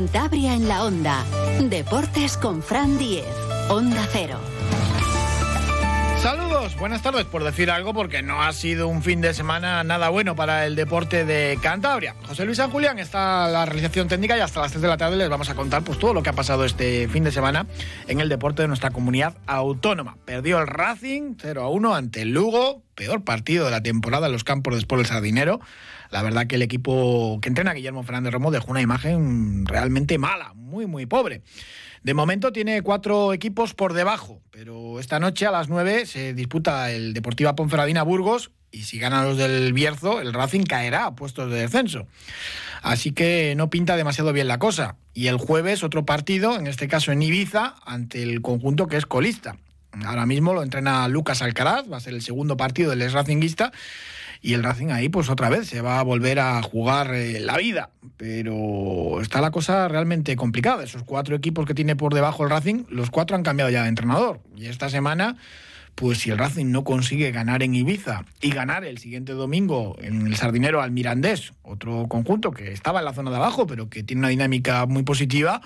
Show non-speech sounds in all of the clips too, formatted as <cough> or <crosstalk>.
Cantabria en la Onda. Deportes con Fran Diez. Onda Cero. Saludos, buenas tardes por decir algo porque no ha sido un fin de semana nada bueno para el deporte de Cantabria. José Luis San Julián está la realización técnica y hasta las 3 de la tarde les vamos a contar pues todo lo que ha pasado este fin de semana en el deporte de nuestra comunidad autónoma. Perdió el Racing 0 a 1 ante el Lugo, peor partido de la temporada en los campos después del Sardinero. La verdad que el equipo que entrena Guillermo Fernández Romo dejó una imagen realmente mala, muy muy pobre. De momento tiene cuatro equipos por debajo, pero esta noche a las nueve se disputa el Deportiva Ponferradina Burgos y si ganan los del Bierzo, el Racing caerá a puestos de descenso. Así que no pinta demasiado bien la cosa. Y el jueves otro partido, en este caso en Ibiza, ante el conjunto que es colista. Ahora mismo lo entrena Lucas Alcaraz, va a ser el segundo partido del ex Racinguista y el Racing ahí pues otra vez se va a volver a jugar eh, la vida. Pero está la cosa realmente complicada. Esos cuatro equipos que tiene por debajo el Racing, los cuatro han cambiado ya de entrenador. Y esta semana, pues si el Racing no consigue ganar en Ibiza y ganar el siguiente domingo en el Sardinero al Mirandés, otro conjunto que estaba en la zona de abajo, pero que tiene una dinámica muy positiva,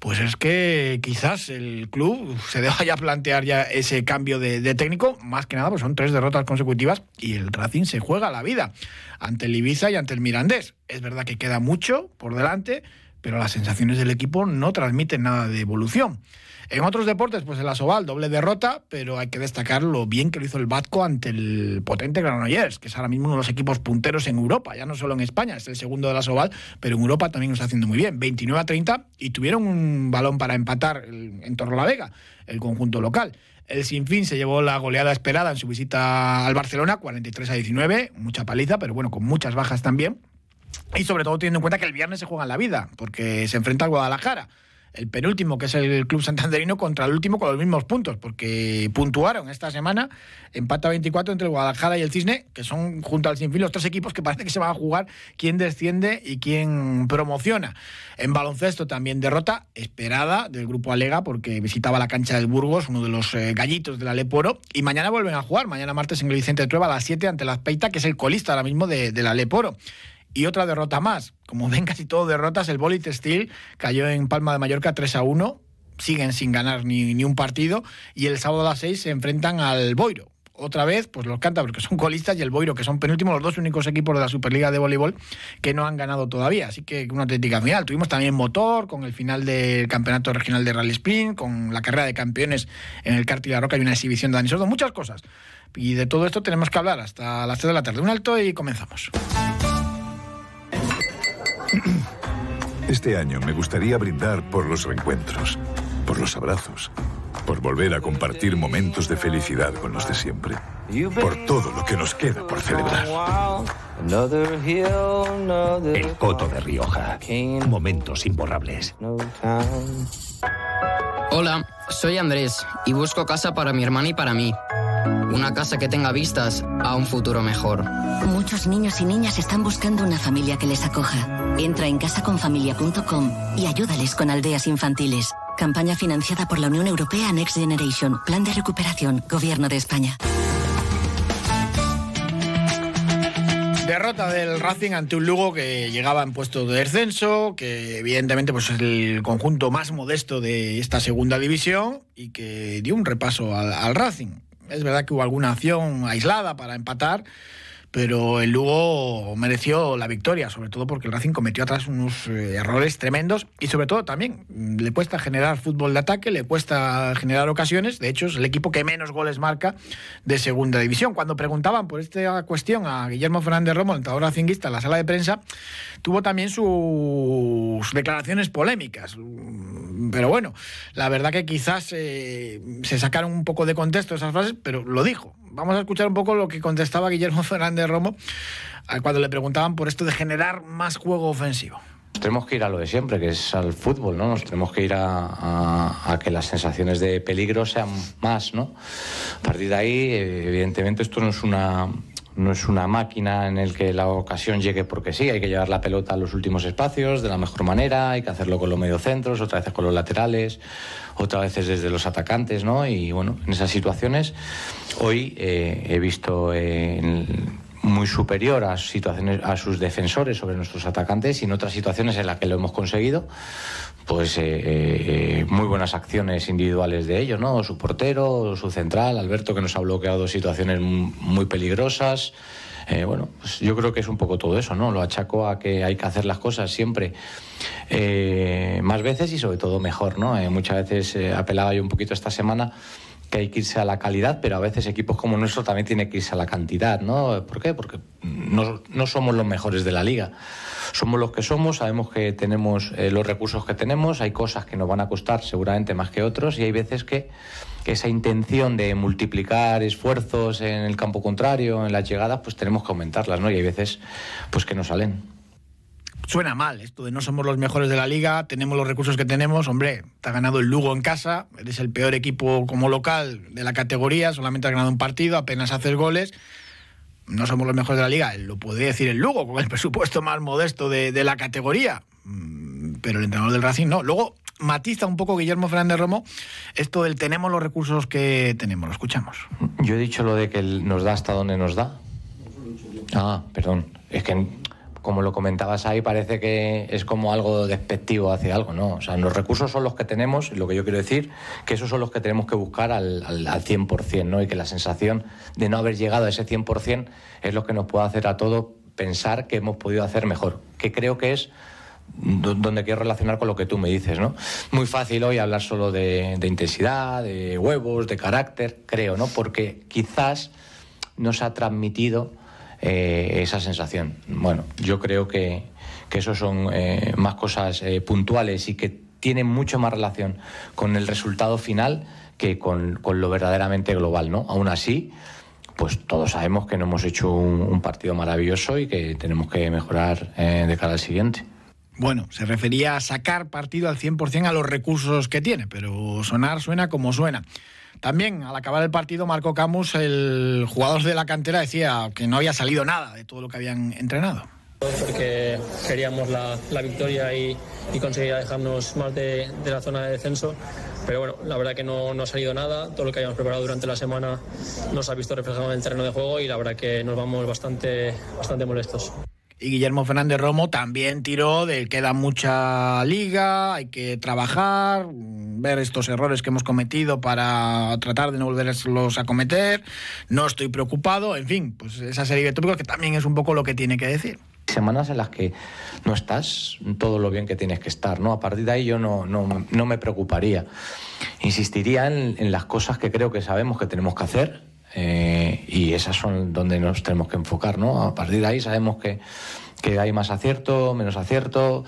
pues es que quizás el club se deja ya plantear ya ese cambio de, técnico, más que nada, pues son tres derrotas consecutivas y el Racing se juega la vida ante el Ibiza y ante el Mirandés. Es verdad que queda mucho por delante, pero las sensaciones del equipo no transmiten nada de evolución. En otros deportes, pues el Asobal, doble derrota, pero hay que destacar lo bien que lo hizo el Batco ante el potente Granollers, que es ahora mismo uno de los equipos punteros en Europa, ya no solo en España, es el segundo de la Asobal, pero en Europa también lo está haciendo muy bien. 29 a 30 y tuvieron un balón para empatar en torno a la Vega, el conjunto local. El Sinfín se llevó la goleada esperada en su visita al Barcelona, 43 a 19, mucha paliza, pero bueno, con muchas bajas también. Y sobre todo teniendo en cuenta que el viernes se juega en la vida, porque se enfrenta al Guadalajara el penúltimo, que es el club santanderino, contra el último con los mismos puntos, porque puntuaron esta semana, empata 24 entre el Guadalajara y el Cisne, que son junto al Sinfín los tres equipos que parece que se van a jugar quién desciende y quién promociona. En baloncesto también derrota esperada del grupo Alega, porque visitaba la cancha del Burgos, uno de los eh, gallitos del Aleporo, y mañana vuelven a jugar, mañana martes en el Vicente de Trueba a las 7 ante la Peita, que es el colista ahora mismo de, del Aleporo y otra derrota más. Como ven casi todo derrotas, el Bolit Steel cayó en Palma de Mallorca 3 a 1, siguen sin ganar ni, ni un partido y el sábado a las 6 se enfrentan al Boiro. Otra vez, pues los cántabros que son colistas y el Boiro que son penúltimos, los dos únicos equipos de la Superliga de Voleibol que no han ganado todavía. Así que una auténtica final. Tuvimos también motor con el final del Campeonato Regional de Rally Sprint, con la carrera de campeones en el Carti La Roca y una exhibición de Dani Sordo, muchas cosas. Y de todo esto tenemos que hablar hasta las 3 de la tarde. Un alto y comenzamos. Este año me gustaría brindar por los reencuentros, por los abrazos, por volver a compartir momentos de felicidad con los de siempre, por todo lo que nos queda por celebrar. El Coto de Rioja. Momentos imborrables. Hola, soy Andrés y busco casa para mi hermana y para mí. Una casa que tenga vistas a un futuro mejor. Muchos niños y niñas están buscando una familia que les acoja. Entra en casaconfamilia.com y ayúdales con aldeas infantiles. Campaña financiada por la Unión Europea Next Generation. Plan de recuperación. Gobierno de España. Derrota del Racing ante un Lugo que llegaba en puesto de descenso, que evidentemente pues, es el conjunto más modesto de esta segunda división y que dio un repaso al Racing. Es verdad que hubo alguna acción aislada para empatar, pero el Lugo mereció la victoria, sobre todo porque el Racing cometió atrás unos eh, errores tremendos y sobre todo también mm, le cuesta generar fútbol de ataque, le cuesta generar ocasiones, de hecho es el equipo que menos goles marca de segunda división. Cuando preguntaban por esta cuestión a Guillermo Fernández Romo, entrenador racinguista, en la sala de prensa, tuvo también sus declaraciones polémicas. Mm, pero bueno, la verdad que quizás eh, se sacaron un poco de contexto esas frases, pero lo dijo. Vamos a escuchar un poco lo que contestaba Guillermo <laughs> Fernández Romo cuando le preguntaban por esto de generar más juego ofensivo. Tenemos que ir a lo de siempre, que es al fútbol, ¿no? Nos tenemos que ir a, que las sensaciones de peligro sean más, ¿no? A partir de ahí, evidentemente, esto no es una, no es una máquina en el que la ocasión llegue porque sí, hay que llevar la pelota a los últimos espacios de la mejor manera, hay que hacerlo con los mediocentros, otras veces con los laterales, otras veces desde los atacantes, ¿no? Y bueno, en esas situaciones hoy eh, he visto muy superior a situaciones a sus defensores sobre nuestros atacantes y en otras situaciones en las que lo hemos conseguido pues eh, eh, muy buenas acciones individuales de ellos no su portero su central Alberto que nos ha bloqueado situaciones muy peligrosas eh, bueno, pues yo creo que es un poco todo eso, ¿no? Lo achaco a que hay que hacer las cosas siempre más veces y sobre todo mejor, ¿no? muchas veces apelaba yo un poquito esta semana que hay que irse a la calidad, pero a veces equipos como nuestro también tienen que irse a la cantidad, ¿no? ¿Por qué? Porque no, no somos los mejores de la liga. Somos los que somos, sabemos que tenemos eh, los recursos que tenemos, hay cosas que nos van a costar seguramente más que otros y hay veces que, que esa intención de multiplicar esfuerzos en el campo contrario, en las llegadas, pues tenemos que aumentarlas, ¿no? Y hay veces pues que no salen suena mal esto de no somos los mejores de la liga, tenemos los recursos que tenemos, hombre, te ha ganado el Lugo en casa, eres el peor equipo como local de la categoría, solamente has ganado un partido, apenas haces goles. No somos los mejores de la liga, lo podría decir el Lugo, con el presupuesto más modesto de, la categoría. Mm, pero el entrenador del Racing no. Luego matiza un poco Guillermo Fernández Romo esto del tenemos los recursos que tenemos. Lo escuchamos. Yo he dicho lo de que nos da hasta donde nos da. Ah, perdón. Es que como lo comentabas ahí, parece que es como algo despectivo hacia algo, ¿no? O sea, los recursos son los que tenemos, lo que yo quiero decir, que esos son los que tenemos que buscar al, al, al 100%, ¿no? Y que la sensación de no haber llegado a ese 100% es lo que nos puede hacer a todos pensar que hemos podido hacer mejor, que creo que es donde quiero relacionar con lo que tú me dices, ¿no? Muy fácil hoy hablar solo de intensidad, de huevos, de carácter, creo, ¿no? Porque quizás nos ha transmitido eh, esa sensación. Bueno, yo creo que, eso son eh, más cosas eh, puntuales y que tienen mucho más relación con el resultado final que con, lo verdaderamente global, ¿no? Aún así, pues todos sabemos que no hemos hecho un, un partido maravilloso y que tenemos que mejorar de cara al siguiente. Bueno, se refería a sacar partido al 100% a los recursos que tiene, pero sonar suena como suena. También al acabar el partido, Marco Camus, el jugador de la cantera, decía que no había salido nada de todo lo que habían entrenado. Porque queríamos la, la victoria y, y, conseguir dejarnos más de, de, la zona de descenso. Pero bueno, la verdad que no, no, ha salido nada. Todo lo que habíamos preparado durante la semana nos ha visto reflejado en el terreno de juego y la verdad que nos vamos bastante, bastante molestos. Y Guillermo Fernández Romo también tiró de que queda mucha liga, hay que trabajar, ver estos errores que hemos cometido para tratar de no volverlos a cometer. No estoy preocupado, en fin, pues esa serie de tópicos que también es un poco lo que tiene que decir. Semanas en las que no estás todo lo bien que tienes que estar, ¿no? A partir de ahí yo no, no, no me preocuparía. Insistiría en las cosas que creo que sabemos que tenemos que hacer, eh, y esas son donde nos tenemos que enfocar, ¿no? A partir de ahí sabemos que, que hay más acierto, menos acierto.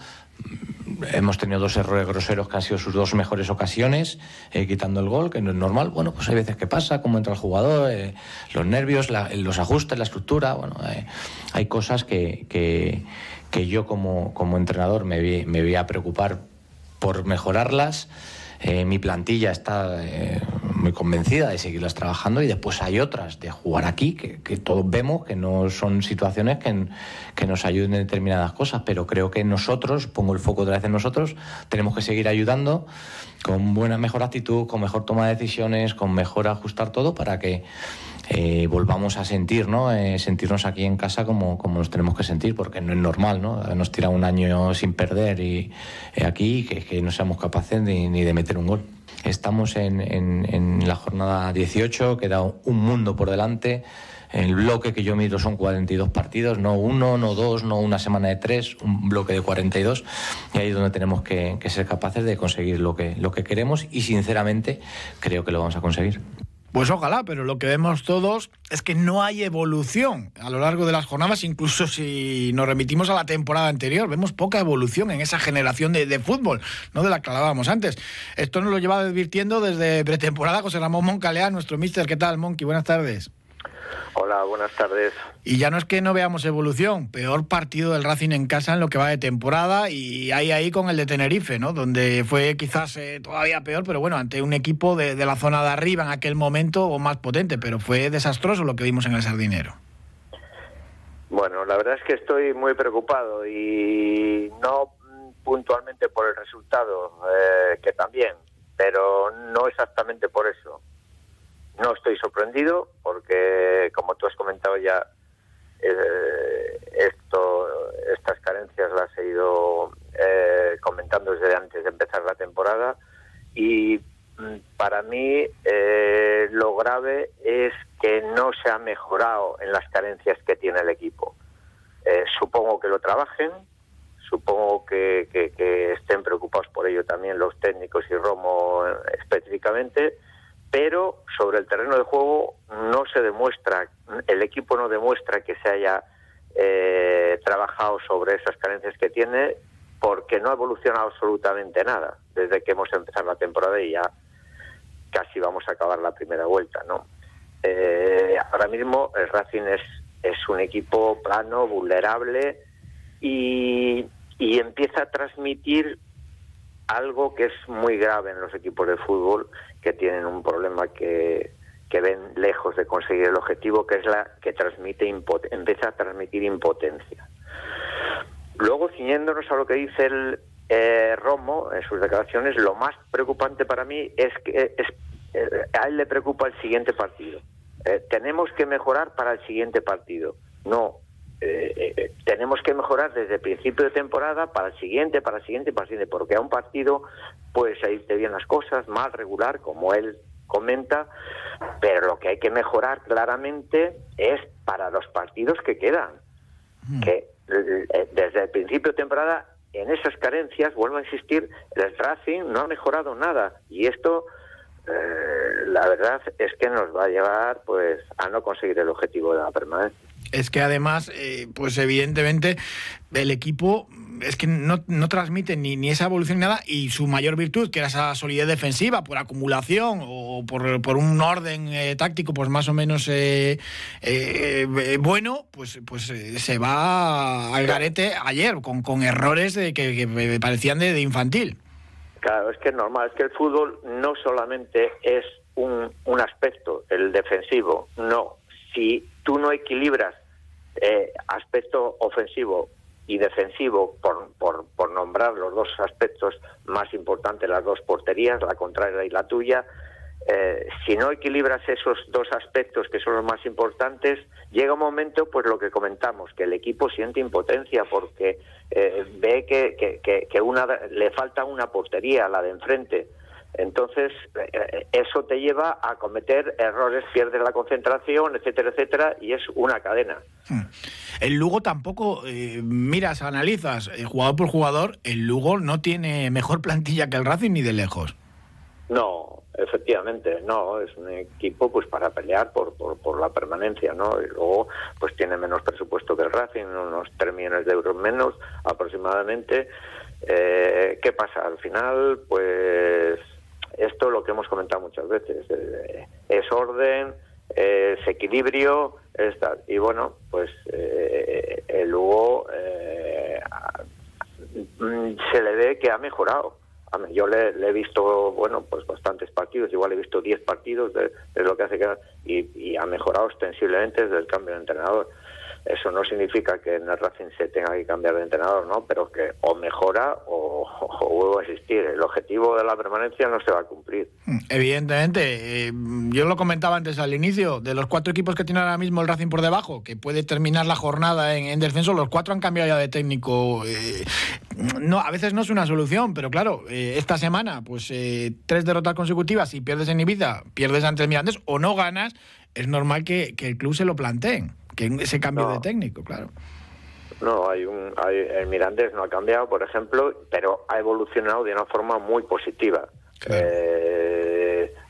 Hemos tenido dos errores groseros que han sido sus dos mejores ocasiones, eh, quitando el gol, que no es normal. Bueno, pues hay veces que pasa, como entra el jugador, eh, los nervios, los ajustes, la estructura. Bueno, hay cosas que, que, yo como, como entrenador me me voy a preocupar por mejorarlas. Mi plantilla está muy convencida de seguirlas trabajando y después hay otras de jugar aquí que, todos vemos que no son situaciones que, que, nos ayuden en determinadas cosas, pero creo que nosotros, pongo el foco otra vez en nosotros, tenemos que seguir ayudando con buena, mejor actitud, con mejor toma de decisiones, con mejor ajustar todo para que eh, volvamos a sentir, ¿no? Eh, sentirnos aquí en casa como, como nos tenemos que sentir, porque no es normal, ¿no? Nos tira un año sin perder y eh, aquí que, que, no seamos capaces ni, de meter un gol. Estamos en, la jornada 18, queda un mundo por delante. El bloque que yo miro son 42 partidos, no uno, no dos, no una semana de tres, un bloque de 42. Y ahí es donde tenemos que, que ser capaces de conseguir lo que, lo que queremos y sinceramente creo que lo vamos a conseguir. Pues ojalá, pero lo que vemos todos es que no hay evolución a lo largo de las jornadas, incluso si nos remitimos a la temporada anterior, vemos poca evolución en esa generación de, de fútbol, no de la que hablábamos antes. Esto nos lo lleva advirtiendo desde pretemporada José Ramón Moncalea, nuestro mister. ¿Qué tal, Monqui? Buenas tardes. Hola, buenas tardes. Y ya no es que no veamos evolución, peor partido del Racing en casa en lo que va de temporada y ahí ahí con el de Tenerife, ¿no? Donde fue quizás eh, todavía peor, pero bueno, ante un equipo de, de, la zona de arriba en aquel momento o más potente, pero fue desastroso lo que vimos en el Sardinero. Bueno, la verdad es que estoy muy preocupado y no puntualmente por el resultado, eh, que también, pero no exactamente por eso no estoy sorprendido porque, como tú has comentado ya, eh, esto, estas carencias las he ido eh, comentando desde antes de empezar la temporada y mm, para mí eh, lo grave es que no se ha mejorado en las carencias que tiene el equipo. supongo que lo trabajen, supongo que, que, estén preocupados por ello también los técnicos y Romo específicamente, pero sobre el terreno de juego no se demuestra, el equipo no demuestra que se haya eh, trabajado sobre esas carencias que tiene porque no ha evolucionado absolutamente nada desde que hemos empezado la temporada y ya casi vamos a acabar la primera vuelta, ¿no? Eh, ahora mismo el Racing es, es un equipo plano, vulnerable y, y empieza a transmitir algo que es muy grave en los equipos de fútbol que tienen un problema que, que ven lejos de conseguir el objetivo, que es la que transmite empieza a transmitir impotencia. Luego, ciñéndonos a lo que dice el eh, Romo en sus declaraciones, lo más preocupante para mí es que es, eh, a él le preocupa el siguiente partido. Eh, tenemos que mejorar para el siguiente partido. No, tenemos que mejorar desde el principio de temporada para el siguiente, para el siguiente, para el siguiente, porque a un partido puede salirte bien las cosas, mal, regular, como él comenta, pero lo que hay que mejorar claramente es para los partidos que quedan. Mm. Que eh, desde el principio de temporada, en esas carencias, vuelvo a insistir, el Racing no ha mejorado nada. Y esto, eh, la verdad, es que nos va a llevar pues a no conseguir el objetivo de la permanencia. Es que además, eh, pues evidentemente, el equipo es que no, no transmite ni, ni, esa evolución ni nada y su mayor virtud, que era esa solidez defensiva por acumulación o por, por un orden eh, táctico pues más o menos eh, eh, bueno, pues, pues se va al garete ayer con, con errores de, que, parecían de, infantil. Claro, es que es normal, es que el fútbol no solamente es un, un aspecto, el defensivo, no. Si tú no equilibras aspecto ofensivo y defensivo, por, por, por, nombrar los dos aspectos más importantes, las dos porterías, la contraria y la tuya, eh, si no equilibras esos dos aspectos que son los más importantes, llega un momento, pues lo que comentamos, que el equipo siente impotencia porque eh, ve que, que, que, una, le falta una portería, la de enfrente. Entonces, eh, eso te lleva a cometer errores, pierdes la concentración, etcétera, etcétera, y es una cadena. Hmm. El Lugo tampoco, eh, miras, analizas, eh, jugador por jugador, el Lugo no tiene mejor plantilla que el Racing ni de lejos. No, efectivamente, no, es un equipo pues para pelear por, por, la permanencia, ¿no? Y luego pues tiene menos presupuesto que el Racing, unos 3 millones de euros menos aproximadamente. ¿Qué pasa? Al final, pues esto es lo que hemos comentado muchas veces, eh, es orden, es equilibrio, Y bueno, pues eh, el Lugo eh, se le ve que ha mejorado. Yo le, he visto, bueno, pues bastantes partidos, igual he visto 10 partidos de, lo que hace que... Y, y ha mejorado ostensiblemente desde el cambio de entrenador. Eso no significa que en el Racing se tenga que cambiar de entrenador, ¿no? Pero que o mejora o, <laughs> vuelve a existir. El objetivo de la permanencia no se va a cumplir. Evidentemente. Eh, yo lo comentaba antes al inicio. De los cuatro equipos que tiene ahora mismo el Racing por debajo, que puede terminar la jornada en, descenso, los cuatro han cambiado ya de técnico. Eh, no, a veces no es una solución, pero claro, eh, esta semana, pues tres derrotas consecutivas y pierdes en Ibiza, pierdes ante el Mirandes o no ganas, es normal que el club se lo planteen que ese cambio de técnico, claro. No, hay un, hay, el Mirandés no ha cambiado, por ejemplo, pero ha evolucionado de una forma muy positiva. Eh,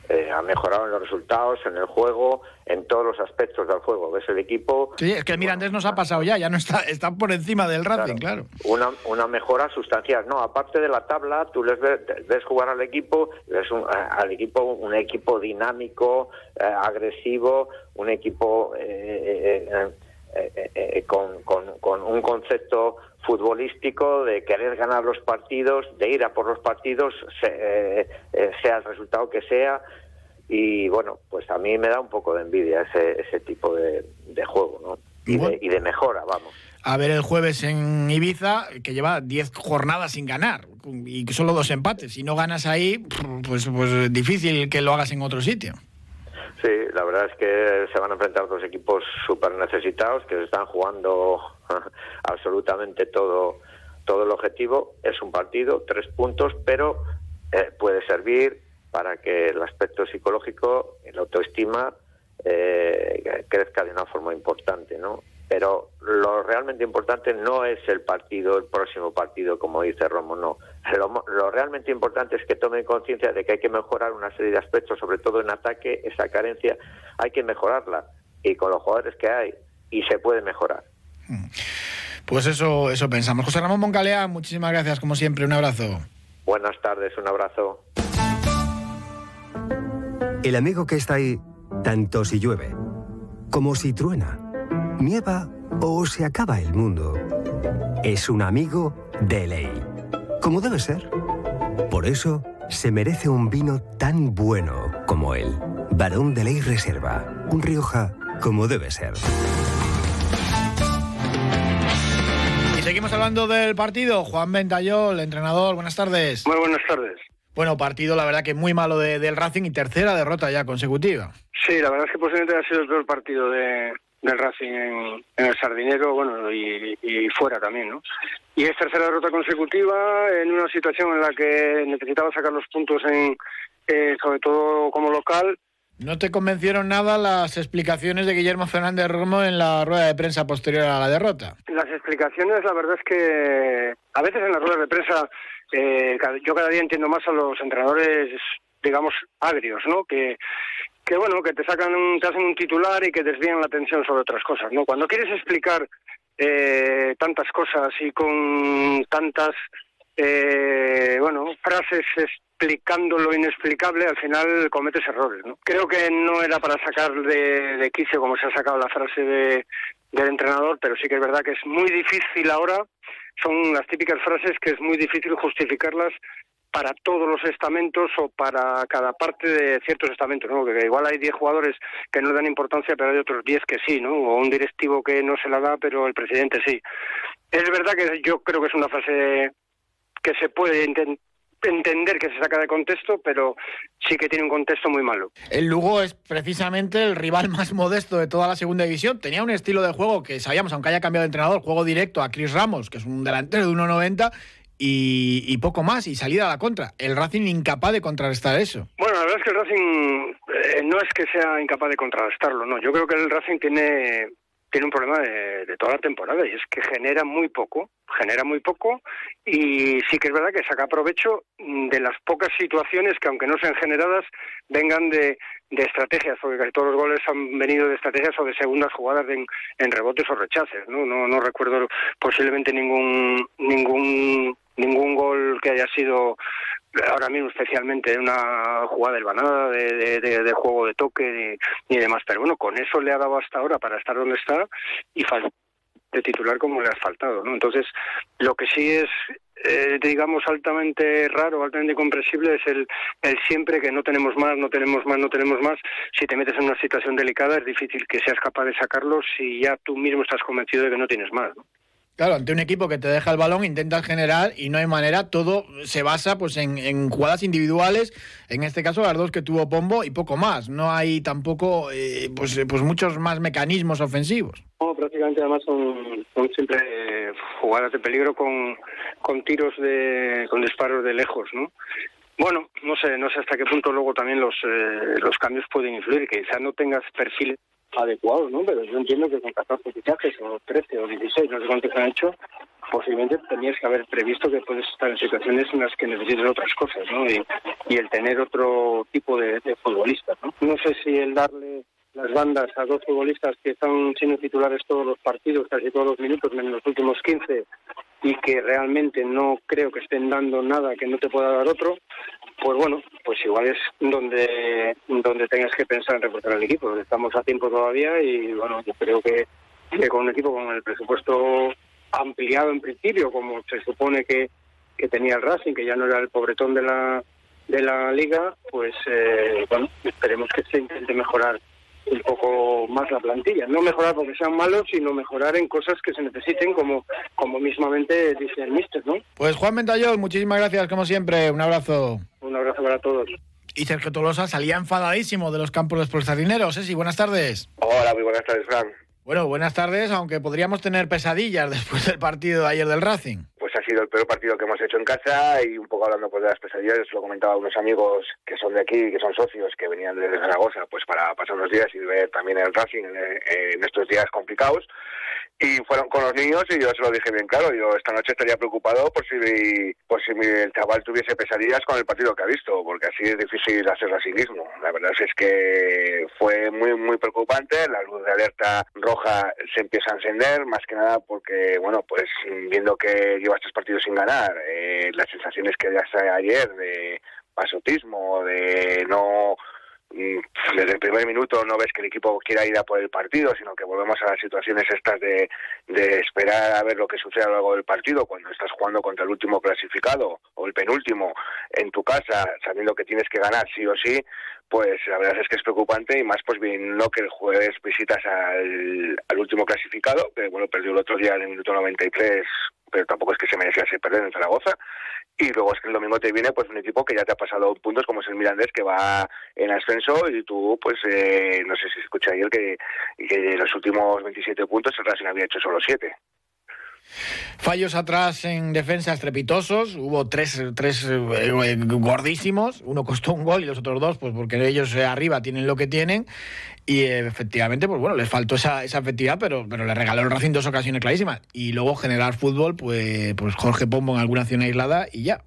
eh, ha mejorado en los resultados, en el juego, en todos los aspectos del juego. Ves el equipo. Sí, es que el Mirandés nos ha pasado ya, ya no está, está por encima del Racing, claro. Una, una mejora sustancial. No, aparte de la tabla, tú les ves, ves jugar al equipo, ves un, al equipo un equipo dinámico, eh, agresivo, un equipo eh, con, con, con un concepto futbolístico de querer ganar los partidos, de ir a por los partidos, sea el resultado que sea, y bueno, pues a mí me da un poco de envidia ese, ese tipo de, juego, ¿no? Y, de, mejora, vamos. A ver el jueves en Ibiza, que lleva 10 jornadas sin ganar y solo dos empates. Si no ganas ahí, pues, pues difícil que lo hagas en otro sitio. Sí, la verdad es que se van a enfrentar dos equipos súper necesitados que están jugando <laughs> absolutamente todo, todo el objetivo. Es un partido, tres puntos, pero eh, puede servir para que el aspecto psicológico la autoestima eh, crezca de una forma importante, ¿no? Pero lo realmente importante no es el partido, el próximo partido, como dice Romo, no. Lo, realmente importante es que tomen conciencia de que hay que mejorar una serie de aspectos, sobre todo en ataque, esa carencia, hay que mejorarla. Y con los jugadores que hay, y se puede mejorar. Mm. Pues eso, eso pensamos. José Ramón Moncalea, muchísimas gracias, como siempre. Un abrazo. Buenas tardes, un abrazo. El amigo que está ahí, tanto si llueve como si truena nieva o se acaba el mundo. Es un amigo de ley, como debe ser. Por eso se merece un vino tan bueno como él. Barón de Ley Reserva, un Rioja como debe ser. Y seguimos hablando del partido. Juan Ventayol, entrenador, buenas tardes. Muy buenas tardes. Bueno, partido la verdad que muy malo del Racing y tercera derrota ya consecutiva. Sí, la verdad es que posiblemente ha sido el peor partido de, del Racing en, el Sardinero, bueno, y, fuera también, ¿no? Y es tercera derrota consecutiva en una situación en la que necesitaba sacar los puntos en, eh, sobre todo como local. ¿No te convencieron nada las explicaciones de Guillermo Fernández Romo en la rueda de prensa posterior a la derrota? Las explicaciones, la verdad es que a veces en las ruedas de prensa eh, yo cada día entiendo más a los entrenadores digamos, agrios, ¿no? Que, que bueno, que te sacan, un, te hacen un titular y que desvían la atención sobre otras cosas, ¿no? Cuando quieres explicar eh, tantas cosas y con tantas, eh, bueno, frases explicando lo inexplicable, al final cometes errores, ¿no? Creo que no era para sacar de, de quicio como se ha sacado la frase de, del entrenador, pero sí que es verdad que es muy difícil ahora, son las típicas frases que es muy difícil justificarlas para todos los estamentos o para cada parte de ciertos estamentos, ¿no? Que igual hay 10 jugadores que no dan importancia, pero hay otros 10 que sí, ¿no? O un directivo que no se la da, pero el presidente sí. Es verdad que yo creo que es una frase que se puede entender que se saca de contexto, pero sí que tiene un contexto muy malo. El Lugo es precisamente el rival más modesto de toda la segunda división. Tenía un estilo de juego que sabíamos, aunque haya cambiado de entrenador, juego directo a Chris Ramos, que es un delantero de 1.90, y, poco más, y salida a la contra. El Racing incapaz de contrarrestar eso. Bueno, la verdad es que el Racing eh, no es que sea incapaz de contrarrestarlo, no. Yo creo que el Racing tiene, tiene un problema de, de, toda la temporada y es que genera muy poco, genera muy poco y sí que es verdad que saca provecho de las pocas situaciones que aunque no sean generadas vengan de, de estrategias, porque casi todos los goles han venido de estrategias o de segundas jugadas en, en rebotes o rechaces, ¿no? No, no recuerdo posiblemente ningún ningún ningún gol que haya sido ahora mismo especialmente una jugada del de, de, de, juego de toque ni, demás. Pero bueno con eso le ha dado hasta ahora para estar donde está y de titular como le ha faltado no entonces lo que sí es eh, digamos altamente raro altamente comprensible es el, el siempre que no tenemos más no tenemos más no tenemos más. Si te metes en una situación delicada es difícil que seas capaz de sacarlo si ya tú mismo estás convencido de que no tienes más ¿no? Claro, ante un equipo que te deja el balón, intentas generar y no hay manera, todo se basa pues en, jugadas individuales, en este caso las dos que tuvo Pombo y poco más. No hay tampoco eh, pues, pues muchos más mecanismos ofensivos. No, prácticamente además son, son siempre jugadas de peligro con, con tiros de, con disparos de lejos, ¿no? Bueno, no sé, no sé hasta qué punto luego también los, eh, los cambios pueden influir, que quizás no tengas perfiles adecuados, ¿no? Pero yo entiendo que con 14 fichajes o 13 o 16, no sé cuántos han hecho, posiblemente tenías que haber previsto que puedes estar en situaciones en las que necesites otras cosas, ¿no? Y, el tener otro tipo de, futbolistas, ¿no? No sé si el darle las bandas a dos futbolistas que están siendo titulares todos los partidos, casi todos los minutos, menos los últimos 15, y que realmente no creo que estén dando nada que no te pueda dar otro, pues bueno, pues igual es donde donde tengas que pensar en reforzar el equipo. Estamos a tiempo todavía y bueno, yo creo que, con un equipo con el presupuesto ampliado en principio, como se supone que, que tenía el Racing, que ya no era el pobretón de la de la liga, pues eh, bueno, esperemos que se intente mejorar un poco más la plantilla. No mejorar porque sean malos, sino mejorar en cosas que se necesiten, como, como mismamente dice el mister, ¿no? Pues Juan Mentayol, muchísimas gracias, como siempre. Un abrazo. Un abrazo para todos. Y Sergio Tolosa salía enfadadísimo de los campos de los Sardineros. Sí, buenas tardes. Hola, muy buenas tardes, Fran. Bueno, buenas tardes, aunque podríamos tener pesadillas después del partido de ayer del Racing. Ha sido el peor partido que hemos hecho en casa y un poco hablando pues de las pesadillas, lo comentaba a unos amigos que son de aquí, que son socios, que venían desde Zaragoza, pues para pasar unos días y ver también el Racing en, en estos días complicados y fueron con los niños y yo se lo dije bien claro, yo esta noche estaría preocupado por si, por si el chaval tuviese pesadillas con el partido que ha visto, porque así es difícil hacerlo a mismo. La verdad es que fue muy, muy preocupante, la luz de alerta roja se empieza a encender, más que nada porque, bueno, pues viendo que llevas tres partidos sin ganar, eh, las sensaciones que ya ayer de pasotismo, de no desde el primer minuto no ves que el equipo quiera ir a por el partido, sino que volvemos a las situaciones estas de, de esperar a ver lo que sucede a lo largo del partido cuando estás jugando contra el último clasificado o el penúltimo en tu casa, sabiendo que tienes que ganar sí o sí, pues la verdad es que es preocupante y más pues no que el jueves visitas al, al último clasificado, que bueno, perdió el otro día en el minuto 93 pero tampoco es que se mereciese perder en Zaragoza. Y luego es que el domingo te viene pues un equipo que ya te ha pasado puntos, como es el Mirandés, que va en ascenso, y tú, pues, eh, no sé si se escucha ayer que, que los últimos 27 puntos el Racing había hecho solo 7. Fallos atrás en defensa estrepitosos, hubo tres, tres eh, gordísimos, uno costó un gol y los otros dos, pues porque ellos eh, arriba tienen lo que tienen. Y efectivamente, pues bueno, les faltó esa, esa efectividad, pero, pero le regaló el Racing dos ocasiones clarísimas. Y luego generar fútbol, pues, pues Jorge Pombo en alguna acción aislada y ya.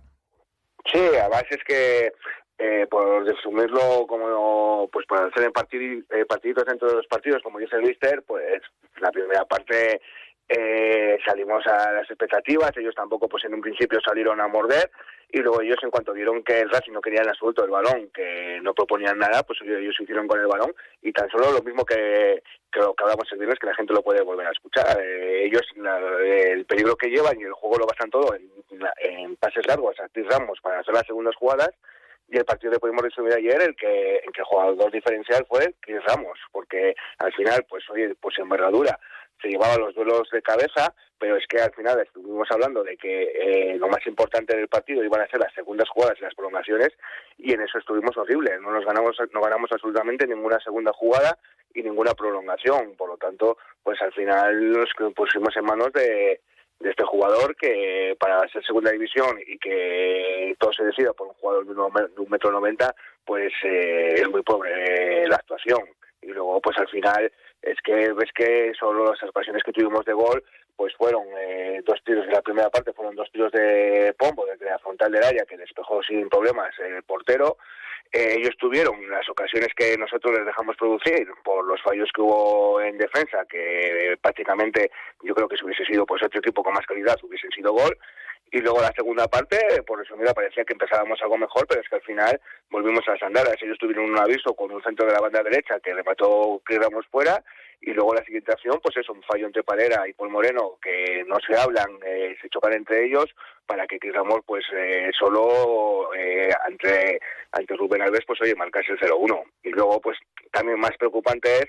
Sí, además es que eh, por resumirlo como pues para hacer en partiditos dentro de los partidos como dice el Mister pues la primera parte eh, salimos a las expectativas, ellos tampoco pues en un principio salieron a morder y luego ellos en cuanto vieron que el Racing no quería en absoluto el balón, que no proponían nada, pues ellos se hicieron con el balón y tan solo lo mismo que, lo que hablamos el viernes, que la gente lo puede volver a escuchar. Eh, ellos el peligro que llevan y el juego lo basan todo en, en pases largos a Ramos para hacer las segundas jugadas y el partido que pudimos resumir ayer el que en que el jugador diferencial fue Chris Ramos porque al final pues oye pues envergadura se llevaba los duelos de cabeza, pero es que al final estuvimos hablando de que eh, lo más importante del partido iban a ser las segundas jugadas y las prolongaciones, y en eso estuvimos horribles. No nos ganamos, no ganamos absolutamente ninguna segunda jugada y ninguna prolongación. Por lo tanto, pues al final nos pusimos en manos de, de este jugador que para ser segunda división y que todo se decida por un jugador de un metro noventa, pues eh, es muy pobre eh, la actuación. Y luego, pues al final es que ves que solo las ocasiones que tuvimos de gol pues fueron eh, dos tiros en la primera parte, fueron dos tiros de Pombo desde la frontal del área que despejó sin problemas el portero. Eh, ellos tuvieron las ocasiones que nosotros les dejamos producir por los fallos que hubo en defensa, que eh, prácticamente yo creo que si hubiese sido pues otro equipo con más calidad hubiesen sido gol. Y luego la segunda parte, por resumida, parecía que empezábamos algo mejor, pero es que al final volvimos a las andadas. Ellos tuvieron un aviso con un centro de la banda derecha que remató quedamos fuera y luego la siguiente acción, pues es un fallo entre Palera y Paul Moreno que no se hablan, eh, se chocan entre ellos para que Ramos pues eh, solo eh, ante, ante Rubén Alves pues oye marcase el 0-1 y luego pues también más preocupante es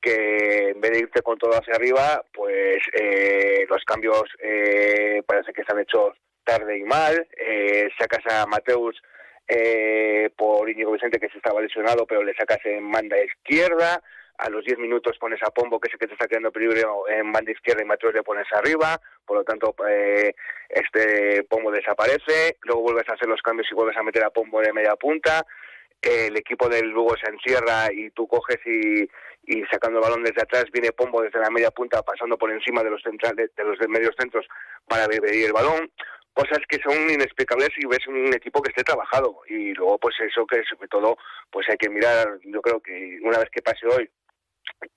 que en vez de irte con todo hacia arriba, pues eh, los cambios eh, parece que se han hecho tarde y mal. Eh, sacas a Mateus eh, por Íñigo Vicente que se estaba lesionado, pero le sacas en banda izquierda. A los 10 minutos pones a Pombo, que es el que te está quedando peligro en banda izquierda, y Mateus le pones arriba. Por lo tanto, eh, este Pombo desaparece. Luego vuelves a hacer los cambios y vuelves a meter a Pombo de media punta el equipo del Lugo se encierra y tú coges y, y sacando el balón desde atrás viene Pombo desde la media punta pasando por encima de los centrales de los medios centros para beber el balón. Cosas que son inexplicables y ves un equipo que esté trabajado. Y luego pues eso que sobre todo pues hay que mirar yo creo que una vez que pase hoy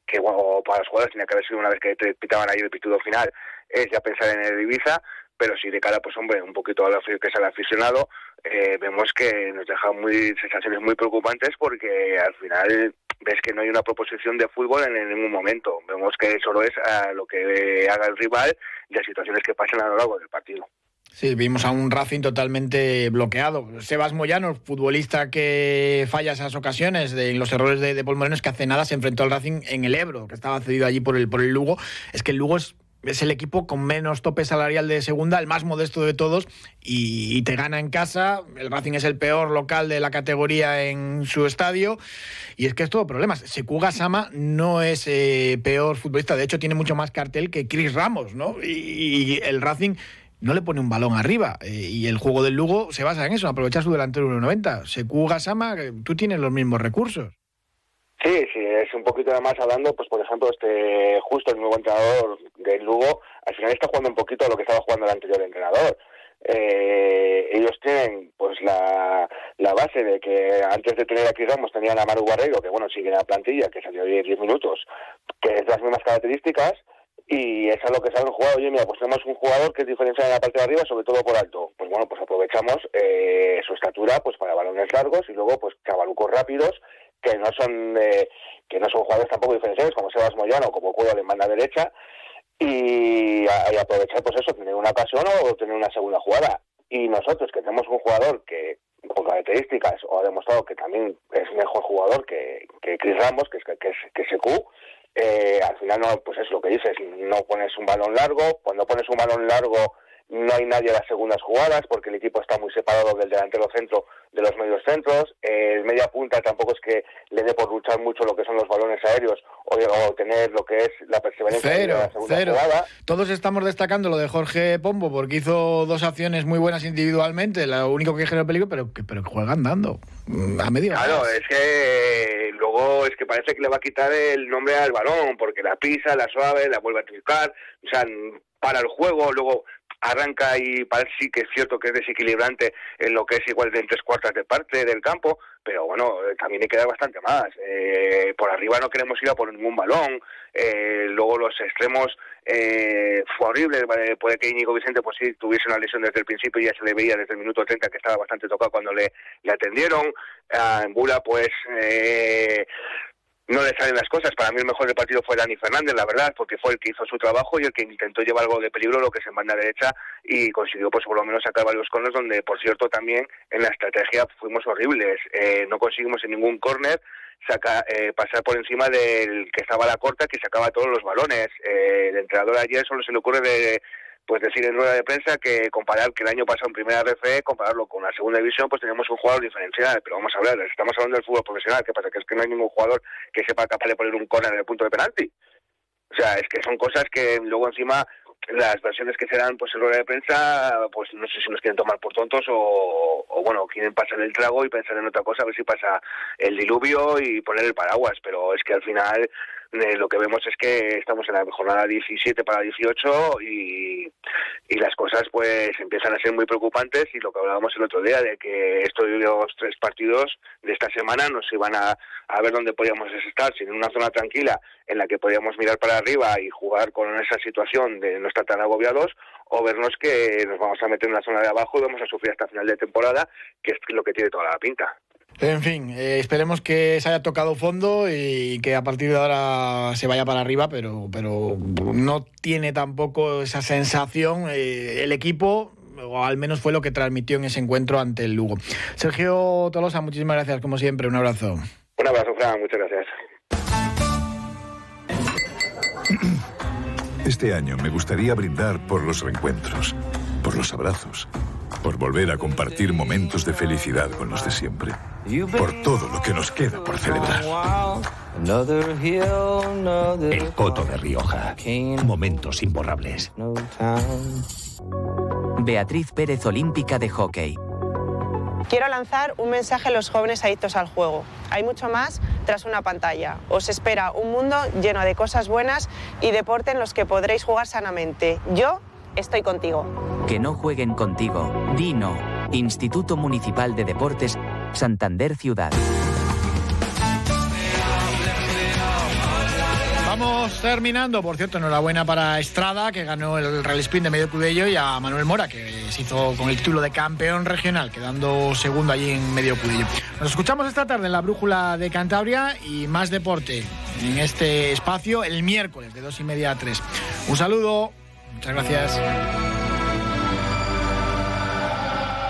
que bueno, para los jugadores tenía que haber sido una vez que te pitaban ahí el pitudo final es ya pensar en el Ibiza pero si de cara, pues hombre, un poquito a lo que es aficionado, eh, vemos que nos deja muy sensaciones muy preocupantes porque al final ves que no hay una proposición de fútbol en, ningún momento. Vemos que solo es a lo que haga el rival y a situaciones que pasan a lo largo del partido. Sí, vimos a un Racing totalmente bloqueado. Sebas Moyano, futbolista que falla esas ocasiones de los errores de, de Paul Moreno, es que hace nada se enfrentó al Racing en el Ebro, que estaba cedido allí por el, por el Lugo. Es que el Lugo es es el equipo con menos tope salarial de segunda, el más modesto de todos, y, te gana en casa. El Racing es el peor local de la categoría en su estadio, y es que es todo problemas. Sekuga Sama no es eh, peor futbolista, de hecho tiene mucho más cartel que Chris Ramos, ¿no? Y, el Racing no le pone un balón arriba, eh, y el juego del Lugo se basa en eso, aprovechar su delantero 1.90. Sekuga Sama, tú tienes los mismos recursos. Sí, sí, es un poquito además hablando, pues por ejemplo, este justo el nuevo entrenador del Lugo, al final está jugando un poquito a lo que estaba jugando el anterior entrenador. Eh, ellos tienen pues la, la base de que antes de tener aquí Ramos tenían a Maru Barreiro, que bueno, sigue en la plantilla, que salió 10 minutos, que es las mismas características, y es a lo que se han jugado. Oye, mira, pues tenemos un jugador que es diferencial en la parte de arriba, sobre todo por alto. Pues bueno, pues aprovechamos eh, su estatura pues para balones largos y luego pues chavalucos rápidos que no son que no son jugadores tampoco diferenciales como Sebas Moyano o como Cuero en banda derecha y, aprovechar pues eso, tener una ocasión o tener una segunda jugada. Y nosotros que tenemos un jugador que con características o ha demostrado que también es mejor jugador que, que Chris Ramos, que es que, es, que SQ, eh, al final no, pues es lo que dices, no pones un balón largo, cuando pones un balón largo no hay nadie a las segundas jugadas porque el equipo está muy separado del delantero centro de los medios centros. el media punta tampoco es que le dé por luchar mucho lo que son los balones aéreos o, tener lo que es la perseverancia cero, de la segunda cero. jugada. Todos estamos destacando lo de Jorge Pombo porque hizo dos acciones muy buenas individualmente, lo único que generó peligro, pero que, pero que juega andando mm, a medio. Claro, es que luego es que parece que le va a quitar el nombre al balón porque la pisa, la suave, la vuelve a tricar, o sea, para el juego, luego arranca y parece sí que es cierto que es desequilibrante en lo que es igual de en tres cuartas de parte del campo, pero bueno, eh, también hay que dar bastante más. Eh, por arriba no queremos ir a por ningún balón, eh, luego los extremos eh, fue horrible, puede que Íñigo Vicente pues sí tuviese una lesión desde el principio y ya se le veía desde el minuto 30 que estaba bastante tocado cuando le, le atendieron. en Bula pues eh, no le salen las cosas. Para mí el mejor del partido fue Dani Fernández, la verdad, porque fue el que hizo su trabajo y el que intentó llevar algo de peligro, lo que es en banda derecha, y consiguió pues por lo menos sacar varios corners donde, por cierto, también en la estrategia fuimos horribles. Eh, no conseguimos en ningún córner saca, eh, pasar por encima del que estaba la corta, que sacaba todos los balones. Eh, el entrenador ayer solo se le ocurre de pues decir en rueda de prensa que comparar que el año pasado en primera RFE, compararlo con la segunda división, pues tenemos un jugador diferencial, pero vamos a hablar, estamos hablando del fútbol profesional, ¿qué pasa? Que es que no hay ningún jugador que sepa capaz de poner un córner en el punto de penalti. O sea, es que son cosas que luego encima las versiones que se dan pues en rueda de prensa, pues no sé si nos quieren tomar por tontos o, o, bueno, quieren pasar el trago y pensar en otra cosa, a ver si pasa el diluvio y poner el paraguas, pero es que al final eh, lo que vemos es que estamos en la jornada 17 para 18 y, las cosas pues empiezan a ser muy preocupantes y lo que hablábamos el otro día de que estos tres partidos de esta semana nos iban a, a ver dónde podíamos estar, sin una zona tranquila en la que podíamos mirar para arriba y jugar con esa situación de no estar tan agobiados o vernos que nos vamos a meter en la zona de abajo y vamos a sufrir hasta final de temporada, que es lo que tiene toda la pinta. En fin, eh, esperemos que se haya tocado fondo y que a partir de ahora se vaya para arriba, pero, pero no tiene tampoco esa sensación eh, el equipo, o al menos fue lo que transmitió en ese encuentro ante el Lugo. Sergio Tolosa, muchísimas gracias, como siempre, un abrazo. Un abrazo, Fran, muchas gracias. Este año me gustaría brindar por los reencuentros, por los abrazos por volver a compartir momentos de felicidad con los de siempre, por todo lo que nos queda por celebrar. El Coto de Rioja. Momentos imborrables. Beatriz Pérez Olímpica de Hockey. Quiero lanzar un mensaje a los jóvenes adictos al juego. Hay mucho más tras una pantalla. Os espera un mundo lleno de cosas buenas y deporte en los que podréis jugar sanamente. Yo estoy contigo. Que no jueguen contigo. Dino, Instituto Municipal de Deportes, Santander Ciudad. Vamos terminando, por cierto, enhorabuena para Estrada, que ganó el Rally Sprint de Medio Cudello, y a Manuel Mora, que se hizo con el título de campeón regional, quedando segundo allí en Medio Cudello. Nos escuchamos esta tarde en la Brújula de Cantabria y más deporte en este espacio el miércoles de dos y media a tres. Un saludo. Muchas gracias.